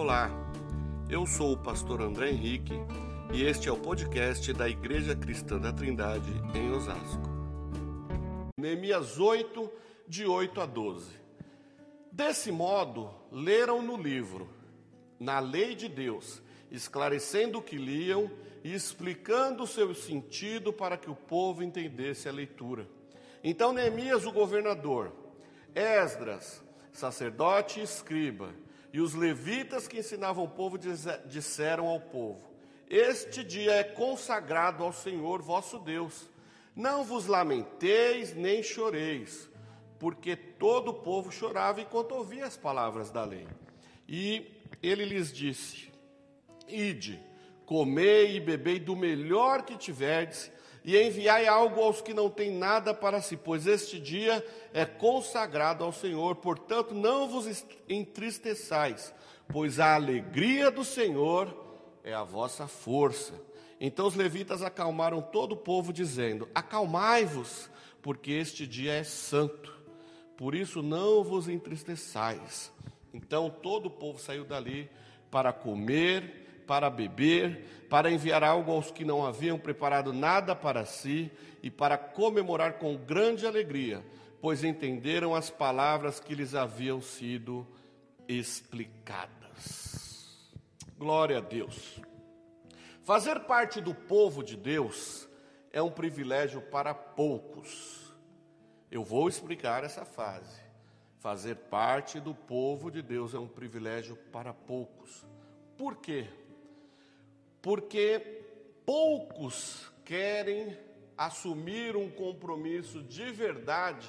Olá, eu sou o pastor André Henrique e este é o podcast da Igreja Cristã da Trindade em Osasco. Neemias 8, de 8 a 12. Desse modo, leram no livro, na lei de Deus, esclarecendo o que liam e explicando o seu sentido para que o povo entendesse a leitura. Então Neemias, o governador, Esdras, sacerdote e escriba, e os levitas que ensinavam o povo disseram ao povo: Este dia é consagrado ao Senhor vosso Deus. Não vos lamenteis nem choreis, porque todo o povo chorava enquanto ouvia as palavras da lei. E ele lhes disse: Ide, comei e bebei do melhor que tiverdes, e enviai algo aos que não têm nada para si, pois este dia é consagrado ao Senhor. Portanto, não vos entristeçais, pois a alegria do Senhor é a vossa força. Então os levitas acalmaram todo o povo, dizendo: Acalmai-vos, porque este dia é santo. Por isso não vos entristeçais. Então todo o povo saiu dali para comer para beber, para enviar algo aos que não haviam preparado nada para si e para comemorar com grande alegria, pois entenderam as palavras que lhes haviam sido explicadas. Glória a Deus. Fazer parte do povo de Deus é um privilégio para poucos. Eu vou explicar essa fase. Fazer parte do povo de Deus é um privilégio para poucos. Por quê? Porque poucos querem assumir um compromisso de verdade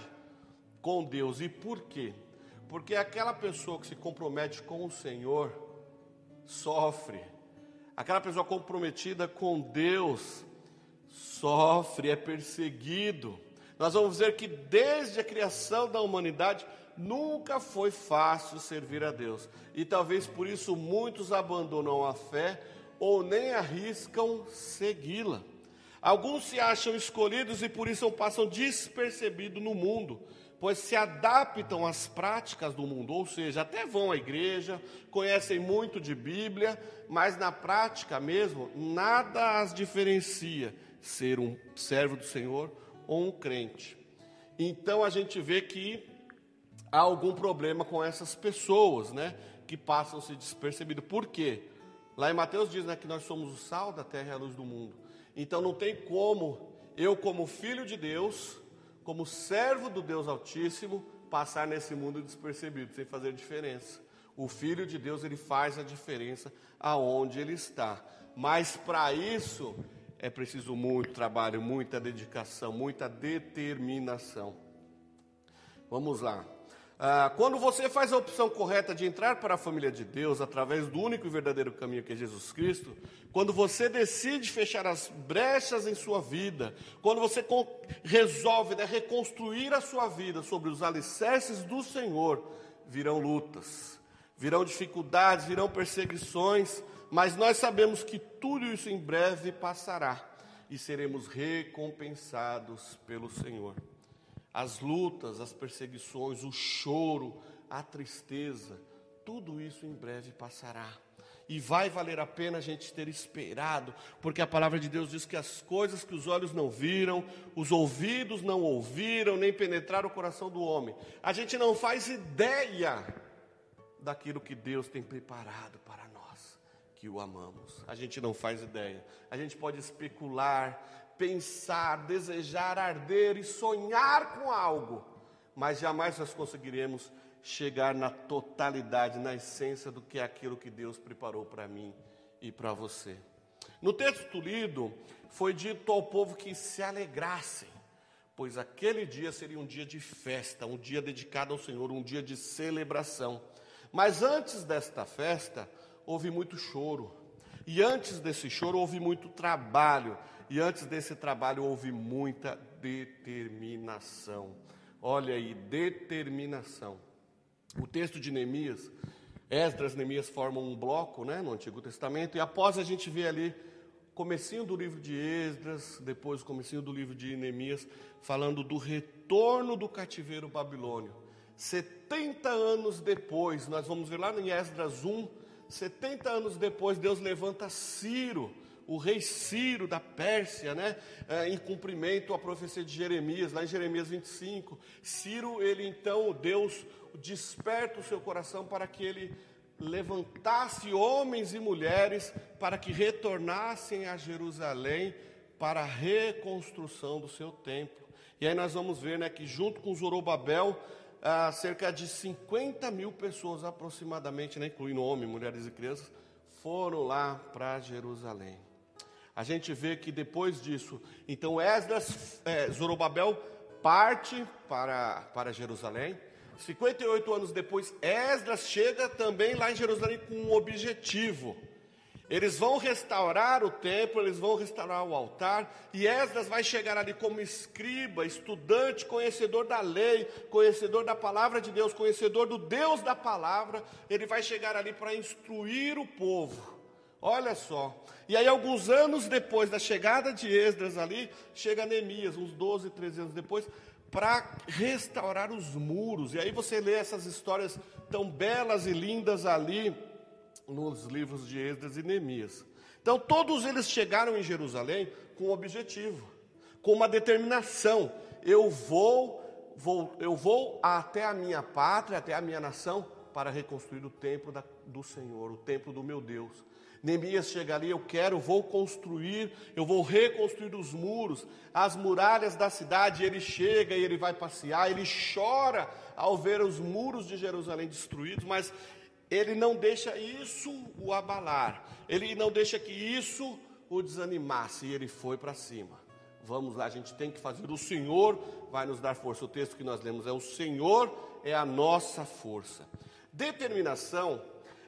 com Deus. E por quê? Porque aquela pessoa que se compromete com o Senhor sofre. Aquela pessoa comprometida com Deus sofre, é perseguido. Nós vamos ver que desde a criação da humanidade nunca foi fácil servir a Deus. E talvez por isso muitos abandonam a fé ou nem arriscam segui-la. Alguns se acham escolhidos e por isso passam despercebidos no mundo, pois se adaptam às práticas do mundo, ou seja, até vão à igreja, conhecem muito de Bíblia, mas na prática mesmo, nada as diferencia ser um servo do Senhor ou um crente. Então a gente vê que há algum problema com essas pessoas, né, que passam-se despercebidos. Por quê? Lá em Mateus diz né, que nós somos o sal da terra e a luz do mundo. Então não tem como eu, como filho de Deus, como servo do Deus Altíssimo, passar nesse mundo despercebido, sem fazer diferença. O filho de Deus, ele faz a diferença aonde ele está. Mas para isso é preciso muito trabalho, muita dedicação, muita determinação. Vamos lá. Ah, quando você faz a opção correta de entrar para a família de Deus através do único e verdadeiro caminho que é Jesus Cristo, quando você decide fechar as brechas em sua vida, quando você resolve né, reconstruir a sua vida sobre os alicerces do Senhor, virão lutas, virão dificuldades, virão perseguições, mas nós sabemos que tudo isso em breve passará e seremos recompensados pelo Senhor as lutas, as perseguições, o choro, a tristeza, tudo isso em breve passará. E vai valer a pena a gente ter esperado, porque a palavra de Deus diz que as coisas que os olhos não viram, os ouvidos não ouviram, nem penetraram o coração do homem. A gente não faz ideia daquilo que Deus tem preparado para nós, que o amamos. A gente não faz ideia. A gente pode especular, pensar, desejar, arder e sonhar com algo, mas jamais nós conseguiremos chegar na totalidade, na essência do que é aquilo que Deus preparou para mim e para você. No texto lido, foi dito ao povo que se alegrassem, pois aquele dia seria um dia de festa, um dia dedicado ao Senhor, um dia de celebração. Mas antes desta festa, houve muito choro, e antes desse choro, houve muito trabalho, e antes desse trabalho houve muita determinação. Olha aí, determinação. O texto de Neemias, Esdras e Neemias formam um bloco né, no Antigo Testamento, e após a gente vê ali comecinho do livro de Esdras, depois o comecinho do livro de Neemias, falando do retorno do cativeiro babilônio. 70 anos depois, nós vamos ver lá em Esdras 1, 70 anos depois, Deus levanta Ciro, o rei Ciro da Pérsia, né, é, em cumprimento à profecia de Jeremias, lá em Jeremias 25. Ciro, ele então, Deus desperta o seu coração para que ele levantasse homens e mulheres para que retornassem a Jerusalém para a reconstrução do seu templo. E aí nós vamos ver né, que junto com Zorobabel, ah, cerca de 50 mil pessoas aproximadamente, né, incluindo homens, mulheres e crianças, foram lá para Jerusalém. A gente vê que depois disso, então Esdras, é, Zorobabel parte para, para Jerusalém. 58 anos depois, Esdras chega também lá em Jerusalém com um objetivo. Eles vão restaurar o templo, eles vão restaurar o altar, e Esdras vai chegar ali como escriba, estudante, conhecedor da lei, conhecedor da palavra de Deus, conhecedor do Deus da palavra. Ele vai chegar ali para instruir o povo. Olha só. E aí, alguns anos depois da chegada de Esdras ali, chega Neemias, uns 12, 13 anos depois, para restaurar os muros. E aí você lê essas histórias tão belas e lindas ali nos livros de Esdras e Neemias. Então, todos eles chegaram em Jerusalém com um objetivo, com uma determinação. Eu vou, vou, eu vou até a minha pátria, até a minha nação, para reconstruir o templo da, do Senhor, o templo do meu Deus. Neemias chega ali, eu quero, vou construir, eu vou reconstruir os muros, as muralhas da cidade. Ele chega e ele vai passear, ele chora ao ver os muros de Jerusalém destruídos, mas ele não deixa isso o abalar, ele não deixa que isso o desanimasse, e ele foi para cima. Vamos lá, a gente tem que fazer. O Senhor vai nos dar força. O texto que nós lemos é: O Senhor é a nossa força. Determinação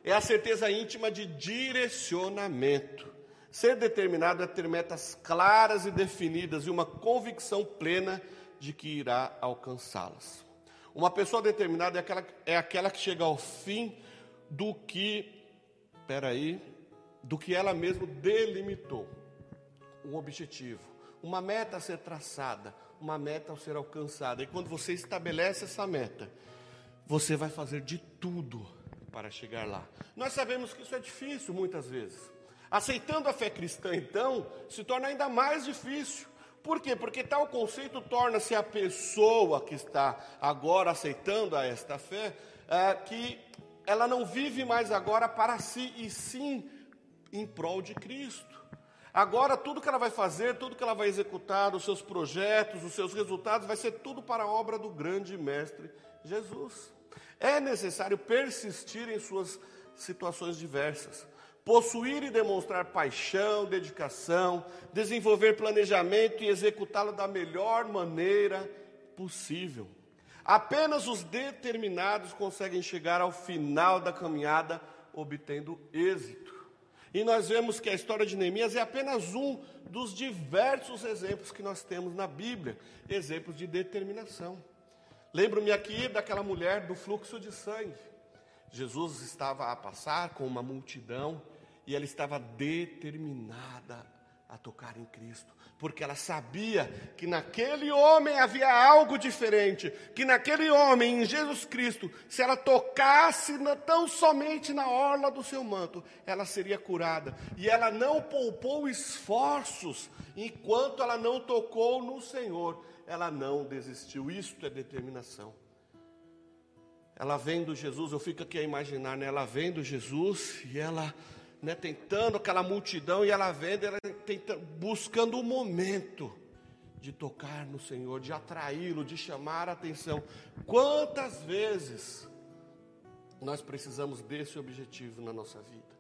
é a certeza íntima de direcionamento. Ser determinado é ter metas claras e definidas e uma convicção plena de que irá alcançá-las. Uma pessoa determinada é aquela, é aquela que chega ao fim do que, peraí, do que ela mesma delimitou. Um objetivo, uma meta a ser traçada, uma meta a ser alcançada. E quando você estabelece essa meta, você vai fazer de tudo para chegar lá. Nós sabemos que isso é difícil muitas vezes. Aceitando a fé cristã, então, se torna ainda mais difícil. Por quê? Porque tal conceito torna-se a pessoa que está agora aceitando a esta fé, é, que ela não vive mais agora para si, e sim em prol de Cristo. Agora, tudo que ela vai fazer, tudo que ela vai executar, os seus projetos, os seus resultados, vai ser tudo para a obra do grande Mestre Jesus. É necessário persistir em suas situações diversas, possuir e demonstrar paixão, dedicação, desenvolver planejamento e executá-lo da melhor maneira possível. Apenas os determinados conseguem chegar ao final da caminhada obtendo êxito. E nós vemos que a história de Neemias é apenas um dos diversos exemplos que nós temos na Bíblia exemplos de determinação. Lembro-me aqui daquela mulher do fluxo de sangue. Jesus estava a passar com uma multidão e ela estava determinada a tocar em Cristo, porque ela sabia que naquele homem havia algo diferente, que naquele homem, em Jesus Cristo, se ela tocasse na, tão somente na orla do seu manto, ela seria curada. E ela não poupou esforços enquanto ela não tocou no Senhor ela não desistiu. Isto é determinação. Ela vendo Jesus, eu fico aqui a imaginar, né? Ela vendo Jesus e ela né, tentando aquela multidão e ela vendo, ela tenta, buscando o momento de tocar no Senhor, de atraí-lo, de chamar a atenção. Quantas vezes nós precisamos desse objetivo na nossa vida?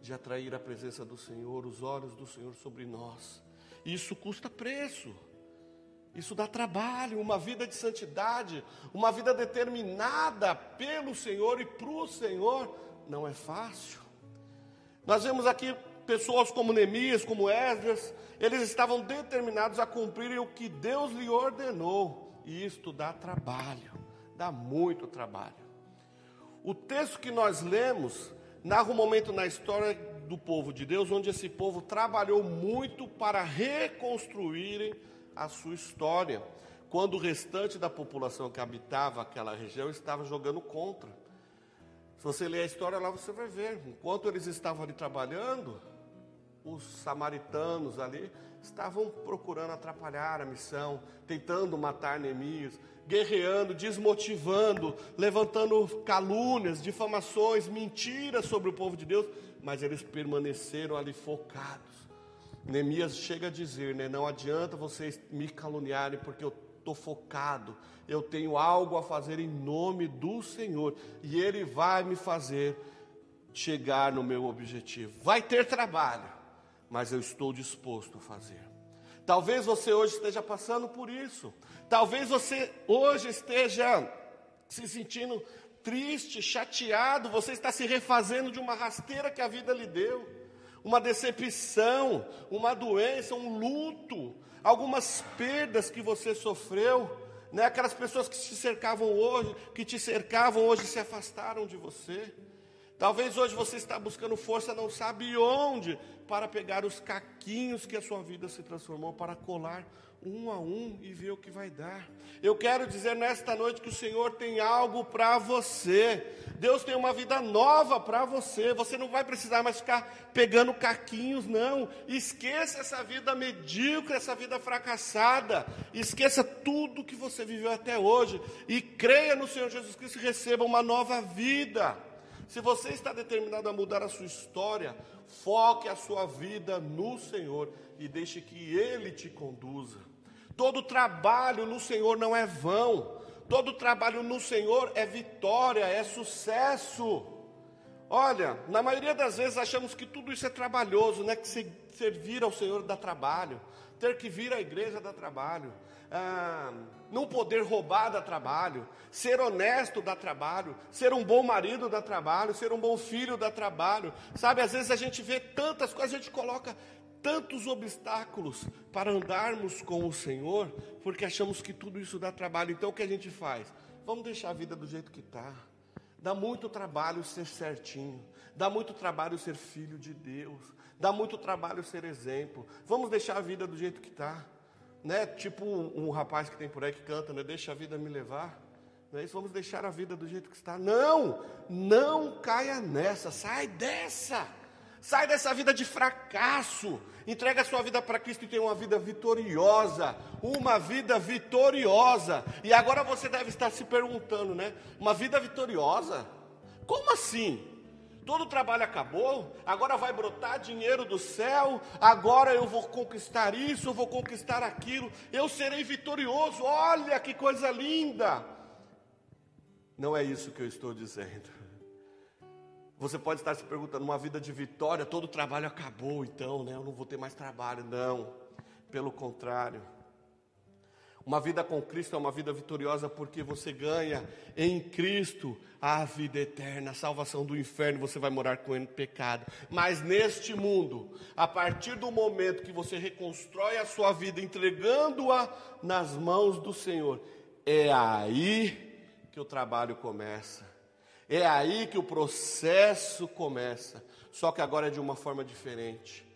De atrair a presença do Senhor, os olhos do Senhor sobre nós. Isso custa preço. Isso dá trabalho, uma vida de santidade, uma vida determinada pelo Senhor e para o Senhor, não é fácil. Nós vemos aqui pessoas como Neemias, como Esdras, eles estavam determinados a cumprirem o que Deus lhe ordenou, e isto dá trabalho, dá muito trabalho. O texto que nós lemos narra um momento na história do povo de Deus, onde esse povo trabalhou muito para reconstruírem a sua história, quando o restante da população que habitava aquela região estava jogando contra. Se você ler a história lá, você vai ver. Enquanto eles estavam ali trabalhando, os samaritanos ali estavam procurando atrapalhar a missão, tentando matar Neemias, guerreando, desmotivando, levantando calúnias, difamações, mentiras sobre o povo de Deus, mas eles permaneceram ali focados. Neemias chega a dizer, né, não adianta vocês me caluniarem porque eu estou focado, eu tenho algo a fazer em nome do Senhor, e Ele vai me fazer chegar no meu objetivo. Vai ter trabalho, mas eu estou disposto a fazer. Talvez você hoje esteja passando por isso, talvez você hoje esteja se sentindo triste, chateado, você está se refazendo de uma rasteira que a vida lhe deu, uma decepção, uma doença, um luto, algumas perdas que você sofreu, né? Aquelas pessoas que te cercavam hoje, que te cercavam hoje se afastaram de você. Talvez hoje você está buscando força, não sabe onde, para pegar os caquinhos que a sua vida se transformou, para colar um a um e ver o que vai dar. Eu quero dizer nesta noite que o Senhor tem algo para você. Deus tem uma vida nova para você. Você não vai precisar mais ficar pegando caquinhos, não. Esqueça essa vida medíocre, essa vida fracassada. Esqueça tudo que você viveu até hoje e creia no Senhor Jesus Cristo e receba uma nova vida. Se você está determinado a mudar a sua história, foque a sua vida no Senhor e deixe que Ele te conduza. Todo trabalho no Senhor não é vão, todo trabalho no Senhor é vitória, é sucesso. Olha, na maioria das vezes achamos que tudo isso é trabalhoso, né? Que servir ao Senhor dá trabalho, ter que vir à igreja dá trabalho, ah, não poder roubar dá trabalho, ser honesto dá trabalho, ser um bom marido dá trabalho, ser um bom filho dá trabalho. Sabe, às vezes a gente vê tantas coisas, a gente coloca tantos obstáculos para andarmos com o Senhor, porque achamos que tudo isso dá trabalho. Então o que a gente faz? Vamos deixar a vida do jeito que está. Dá muito trabalho ser certinho, dá muito trabalho ser filho de Deus, dá muito trabalho ser exemplo. Vamos deixar a vida do jeito que está né? Tipo um, rapaz que tem por aí que canta, né? Deixa a vida me levar. Não é isso? Vamos deixar a vida do jeito que está. Não, não caia nessa, sai dessa. Sai dessa vida de fracasso. Entrega a sua vida para Cristo e tenha uma vida vitoriosa. Uma vida vitoriosa. E agora você deve estar se perguntando, né? Uma vida vitoriosa? Como assim? todo o trabalho acabou, agora vai brotar dinheiro do céu, agora eu vou conquistar isso, eu vou conquistar aquilo, eu serei vitorioso, olha que coisa linda. Não é isso que eu estou dizendo. Você pode estar se perguntando, uma vida de vitória, todo o trabalho acabou, então, né? Eu não vou ter mais trabalho. Não, pelo contrário. Uma vida com Cristo é uma vida vitoriosa porque você ganha em Cristo a vida eterna, a salvação do inferno, você vai morar com ele no pecado. Mas neste mundo, a partir do momento que você reconstrói a sua vida entregando-a nas mãos do Senhor, é aí que o trabalho começa. É aí que o processo começa. Só que agora é de uma forma diferente.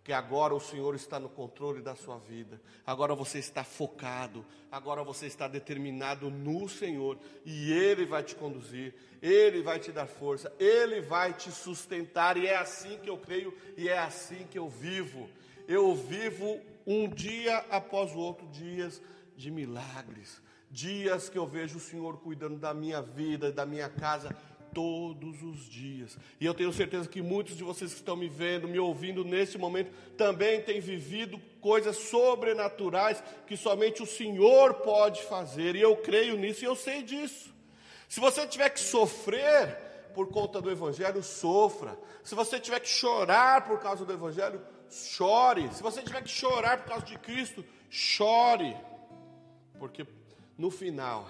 Porque agora o Senhor está no controle da sua vida, agora você está focado, agora você está determinado no Senhor, e Ele vai te conduzir, Ele vai te dar força, Ele vai te sustentar, e é assim que eu creio, e é assim que eu vivo. Eu vivo um dia após o outro, dias de milagres, dias que eu vejo o Senhor cuidando da minha vida, da minha casa, todos os dias. E eu tenho certeza que muitos de vocês que estão me vendo, me ouvindo nesse momento, também têm vivido coisas sobrenaturais que somente o Senhor pode fazer. E eu creio nisso e eu sei disso. Se você tiver que sofrer por conta do Evangelho, sofra. Se você tiver que chorar por causa do Evangelho, chore. Se você tiver que chorar por causa de Cristo, chore. Porque no final,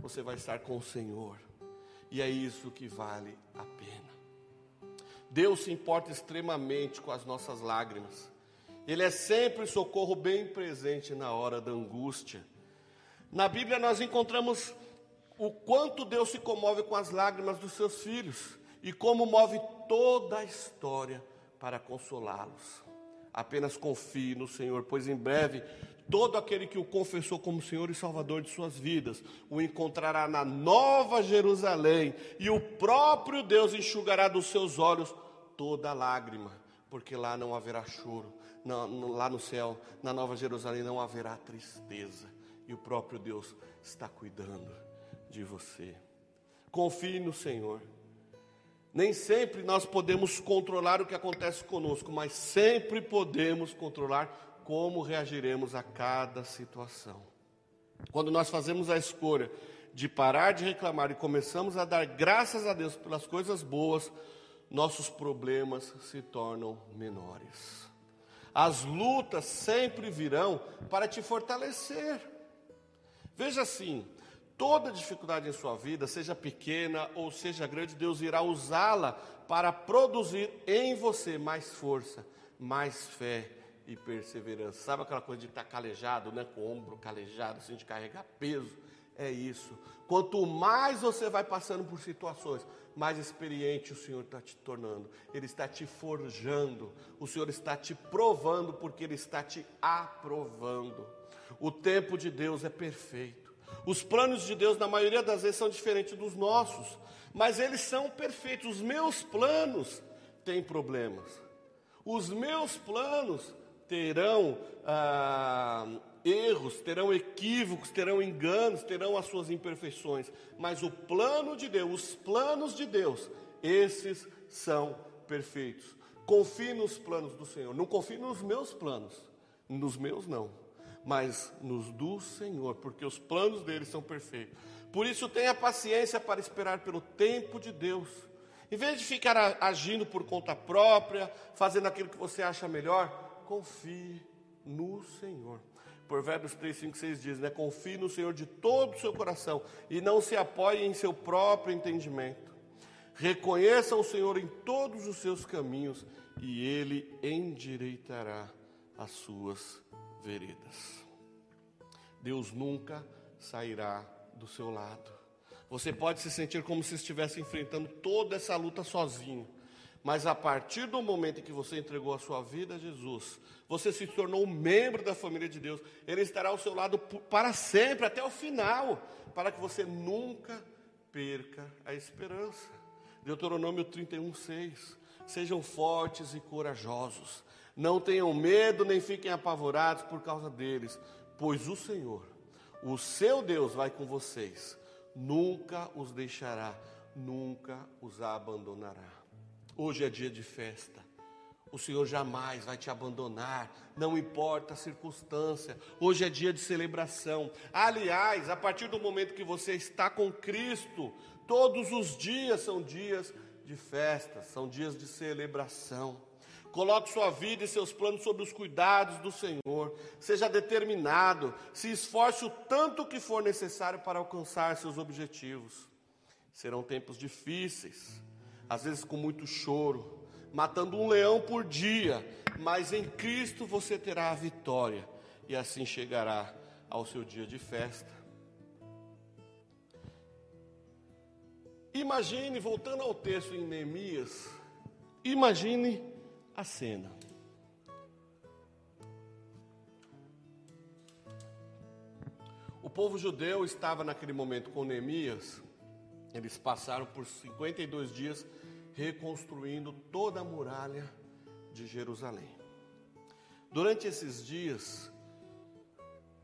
você vai estar com o Senhor. E é isso que vale a pena. Deus se importa extremamente com as nossas lágrimas. Ele é sempre socorro bem presente na hora da angústia. Na Bíblia nós encontramos o quanto Deus se comove com as lágrimas dos seus filhos e como move toda a história para consolá-los. Apenas confie no Senhor, pois em breve Todo aquele que o confessou como Senhor e Salvador de suas vidas o encontrará na nova Jerusalém, e o próprio Deus enxugará dos seus olhos toda lágrima, porque lá não haverá choro, não, lá no céu, na nova Jerusalém, não haverá tristeza, e o próprio Deus está cuidando de você. Confie no Senhor. Nem sempre nós podemos controlar o que acontece conosco, mas sempre podemos controlar como reagiremos a cada situação. Quando nós fazemos a escolha de parar de reclamar e começamos a dar graças a Deus pelas coisas boas, nossos problemas se tornam menores. As lutas sempre virão para te fortalecer. Veja assim, toda dificuldade em sua vida, seja pequena ou seja grande, Deus irá usá-la para produzir em você mais força, mais fé e perseverança. Sabe aquela coisa de estar calejado, né? Com o ombro calejado, assim, de carregar peso? É isso. Quanto mais você vai passando por situações, mais experiente o Senhor está te tornando. Ele está te forjando. O Senhor está te provando, porque Ele está te aprovando. O tempo de Deus é perfeito. Os planos de Deus, na maioria das vezes, são diferentes dos nossos, mas eles são perfeitos. Os meus planos têm problemas. Os meus planos terão ah, erros, terão equívocos, terão enganos, terão as suas imperfeições, mas o plano de Deus, os planos de Deus, esses são perfeitos. Confie nos planos do Senhor, não confie nos meus planos, nos meus não, mas nos do Senhor, porque os planos dele são perfeitos. Por isso tenha paciência para esperar pelo tempo de Deus. Em vez de ficar agindo por conta própria, fazendo aquilo que você acha melhor, confie no Senhor. Provérbios 3, 5, 6 diz, né? Confie no Senhor de todo o seu coração e não se apoie em seu próprio entendimento. Reconheça o Senhor em todos os seus caminhos e Ele endireitará as suas veredas. Deus nunca sairá do seu lado. Você pode se sentir como se estivesse enfrentando toda essa luta sozinho. Mas a partir do momento em que você entregou a sua vida a Jesus, você se tornou um membro da família de Deus, Ele estará ao seu lado para sempre, até o final, para que você nunca perca a esperança. Deuteronômio 31, 6. Sejam fortes e corajosos, não tenham medo nem fiquem apavorados por causa deles, pois o Senhor, o seu Deus, vai com vocês, nunca os deixará, nunca os abandonará. Hoje é dia de festa. O Senhor jamais vai te abandonar, não importa a circunstância. Hoje é dia de celebração. Aliás, a partir do momento que você está com Cristo, todos os dias são dias de festa, são dias de celebração. Coloque sua vida e seus planos sob os cuidados do Senhor. Seja determinado, se esforce o tanto que for necessário para alcançar seus objetivos. Serão tempos difíceis às vezes com muito choro, matando um leão por dia, mas em Cristo você terá a vitória e assim chegará ao seu dia de festa. Imagine, voltando ao texto em Neemias, imagine a cena. O povo judeu estava naquele momento com Neemias, eles passaram por 52 dias reconstruindo toda a muralha de Jerusalém. Durante esses dias,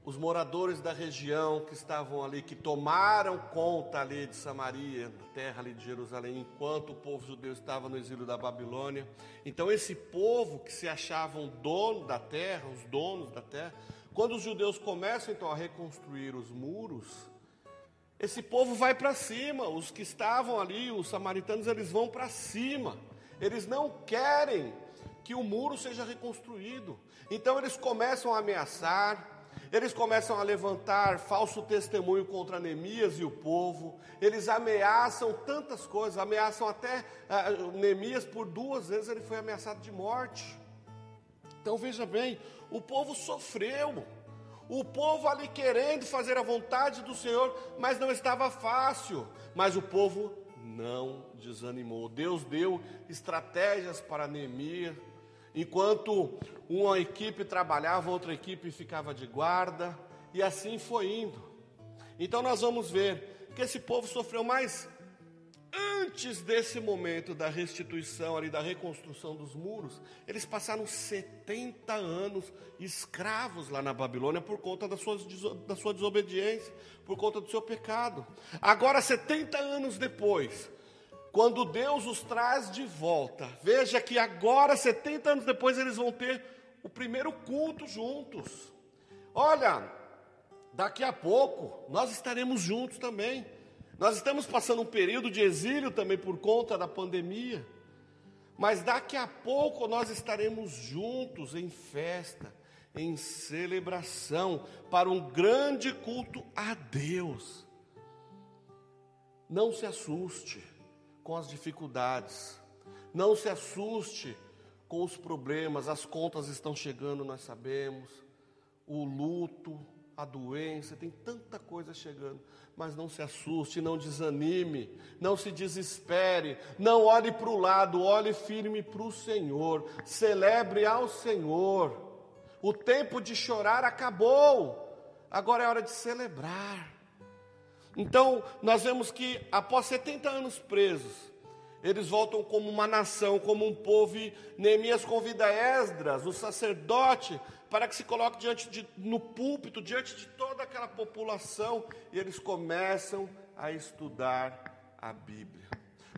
os moradores da região que estavam ali, que tomaram conta ali de Samaria, da terra ali de Jerusalém, enquanto o povo judeu estava no exílio da Babilônia. Então, esse povo que se achavam dono da terra, os donos da terra, quando os judeus começam então a reconstruir os muros, esse povo vai para cima, os que estavam ali, os samaritanos, eles vão para cima. Eles não querem que o muro seja reconstruído. Então eles começam a ameaçar, eles começam a levantar falso testemunho contra Neemias e o povo. Eles ameaçam tantas coisas, ameaçam até uh, Neemias por duas vezes ele foi ameaçado de morte. Então veja bem, o povo sofreu. O povo ali querendo fazer a vontade do Senhor, mas não estava fácil. Mas o povo não desanimou. Deus deu estratégias para Neemias Enquanto uma equipe trabalhava, outra equipe ficava de guarda, e assim foi indo. Então nós vamos ver que esse povo sofreu mais antes desse momento da restituição ali, da reconstrução dos muros, eles passaram 70 anos escravos lá na Babilônia por conta da sua, da sua desobediência, por conta do seu pecado. Agora, 70 anos depois, quando Deus os traz de volta, veja que agora, 70 anos depois, eles vão ter o primeiro culto juntos. Olha, daqui a pouco nós estaremos juntos também. Nós estamos passando um período de exílio também por conta da pandemia. Mas daqui a pouco nós estaremos juntos em festa, em celebração, para um grande culto a Deus. Não se assuste com as dificuldades, não se assuste com os problemas, as contas estão chegando, nós sabemos, o luto, a doença, tem tanta coisa chegando, mas não se assuste, não desanime, não se desespere, não olhe para o lado, olhe firme para o Senhor, celebre ao Senhor. O tempo de chorar acabou, agora é hora de celebrar. Então, nós vemos que após 70 anos presos, eles voltam como uma nação, como um povo, e Neemias convida Esdras, o sacerdote, para que se coloque diante de, no púlpito, diante de toda aquela população, e eles começam a estudar a Bíblia.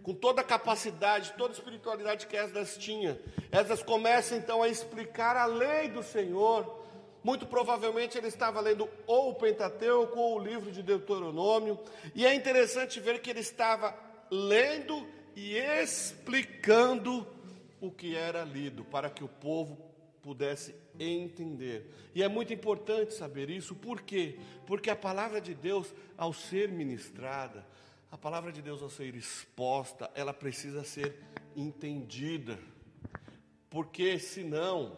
Com toda a capacidade, toda a espiritualidade que Esdras tinha, Esdras começa então a explicar a lei do Senhor. Muito provavelmente ele estava lendo ou o Pentateuco ou o livro de Deuteronômio, e é interessante ver que ele estava lendo e explicando o que era lido, para que o povo pudesse entender. E é muito importante saber isso, por quê? Porque a palavra de Deus, ao ser ministrada, a palavra de Deus, ao ser exposta, ela precisa ser entendida. Porque senão,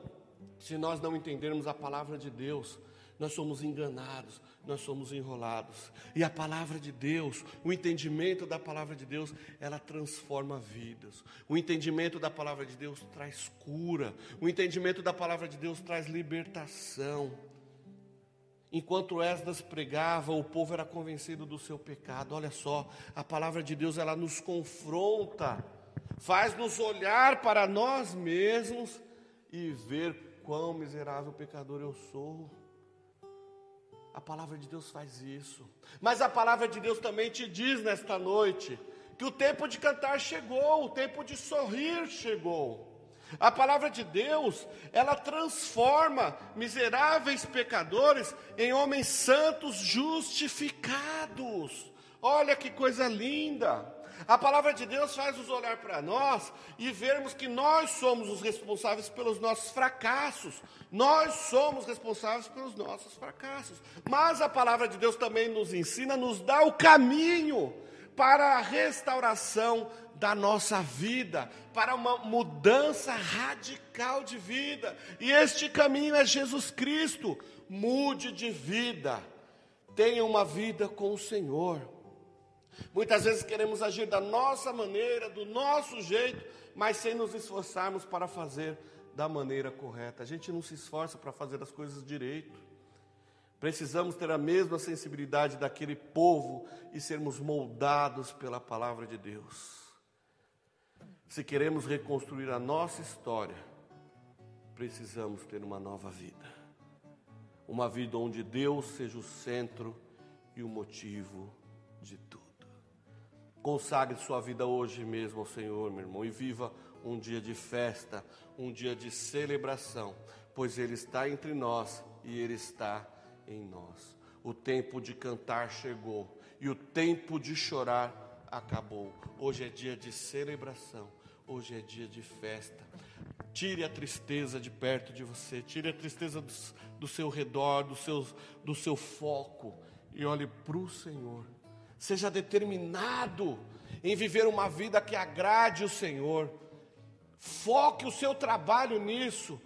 se nós não entendermos a palavra de Deus, nós somos enganados, nós somos enrolados. E a palavra de Deus, o entendimento da palavra de Deus, ela transforma vidas. O entendimento da palavra de Deus traz cura. O entendimento da palavra de Deus traz libertação. Enquanto Esdras pregava, o povo era convencido do seu pecado. Olha só, a palavra de Deus ela nos confronta, faz-nos olhar para nós mesmos e ver quão miserável pecador eu sou. A palavra de Deus faz isso. Mas a palavra de Deus também te diz nesta noite que o tempo de cantar chegou, o tempo de sorrir chegou. A palavra de Deus, ela transforma miseráveis pecadores em homens santos justificados. Olha que coisa linda! A palavra de Deus faz-nos olhar para nós e vermos que nós somos os responsáveis pelos nossos fracassos. Nós somos responsáveis pelos nossos fracassos. Mas a palavra de Deus também nos ensina, nos dá o caminho para a restauração da nossa vida, para uma mudança radical de vida. E este caminho é Jesus Cristo. Mude de vida. Tenha uma vida com o Senhor. Muitas vezes queremos agir da nossa maneira, do nosso jeito, mas sem nos esforçarmos para fazer da maneira correta. A gente não se esforça para fazer as coisas direito. Precisamos ter a mesma sensibilidade daquele povo e sermos moldados pela palavra de Deus. Se queremos reconstruir a nossa história, precisamos ter uma nova vida. Uma vida onde Deus seja o centro e o motivo de tudo. Consagre sua vida hoje mesmo ao Senhor, meu irmão, e viva um dia de festa, um dia de celebração, pois Ele está entre nós e Ele está em nós. O tempo de cantar chegou e o tempo de chorar acabou. Hoje é dia de celebração, hoje é dia de festa. Tire a tristeza de perto de você, tire a tristeza do, do seu redor, do seu, do seu foco e olhe para o Senhor Seja determinado em viver uma vida que agrade o Senhor. Foque o seu trabalho nisso.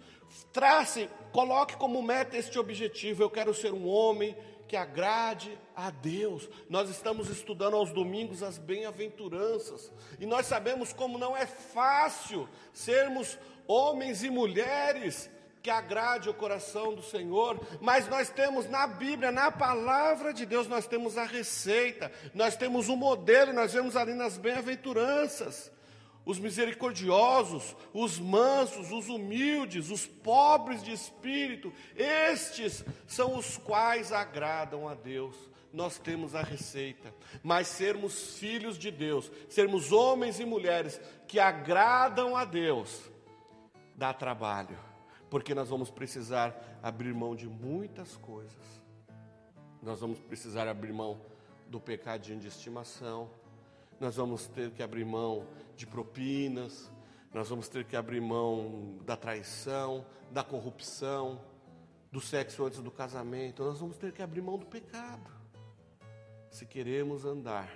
Trace, coloque como meta este objetivo. Eu quero ser um homem que agrade a Deus. Nós estamos estudando aos domingos as bem-aventuranças, e nós sabemos como não é fácil sermos homens e mulheres que agrade o coração do Senhor, mas nós temos na Bíblia, na palavra de Deus, nós temos a receita, nós temos o um modelo, nós vemos ali nas bem-aventuranças. Os misericordiosos, os mansos, os humildes, os pobres de espírito, estes são os quais agradam a Deus. Nós temos a receita, mas sermos filhos de Deus, sermos homens e mulheres que agradam a Deus, dá trabalho porque nós vamos precisar abrir mão de muitas coisas. Nós vamos precisar abrir mão do pecadinho de estimação, nós vamos ter que abrir mão de propinas, nós vamos ter que abrir mão da traição, da corrupção, do sexo antes do casamento, nós vamos ter que abrir mão do pecado. Se queremos andar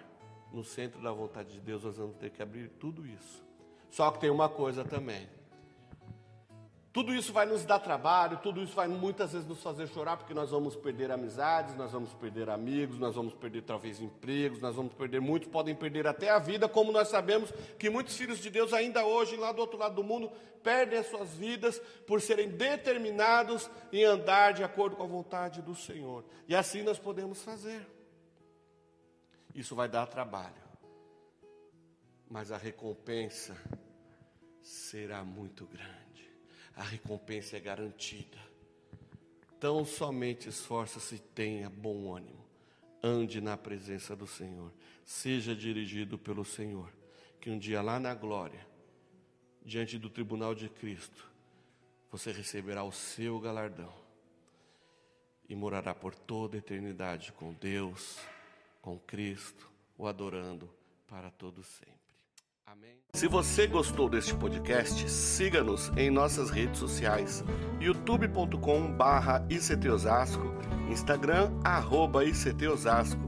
no centro da vontade de Deus, nós vamos ter que abrir tudo isso. Só que tem uma coisa também. Tudo isso vai nos dar trabalho, tudo isso vai muitas vezes nos fazer chorar, porque nós vamos perder amizades, nós vamos perder amigos, nós vamos perder talvez empregos, nós vamos perder, muitos podem perder até a vida, como nós sabemos que muitos filhos de Deus, ainda hoje, lá do outro lado do mundo, perdem as suas vidas por serem determinados em andar de acordo com a vontade do Senhor. E assim nós podemos fazer. Isso vai dar trabalho, mas a recompensa será muito grande a recompensa é garantida. Tão somente esforça-se e tenha bom ânimo. Ande na presença do Senhor. Seja dirigido pelo Senhor. Que um dia lá na glória, diante do tribunal de Cristo, você receberá o seu galardão e morará por toda a eternidade com Deus, com Cristo, o adorando para todo sempre. Amém. Se você gostou deste podcast, siga-nos em nossas redes sociais: youtube.com/ictosasco, Instagram arroba @ictosasco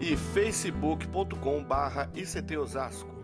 e facebook.com/ictosasco.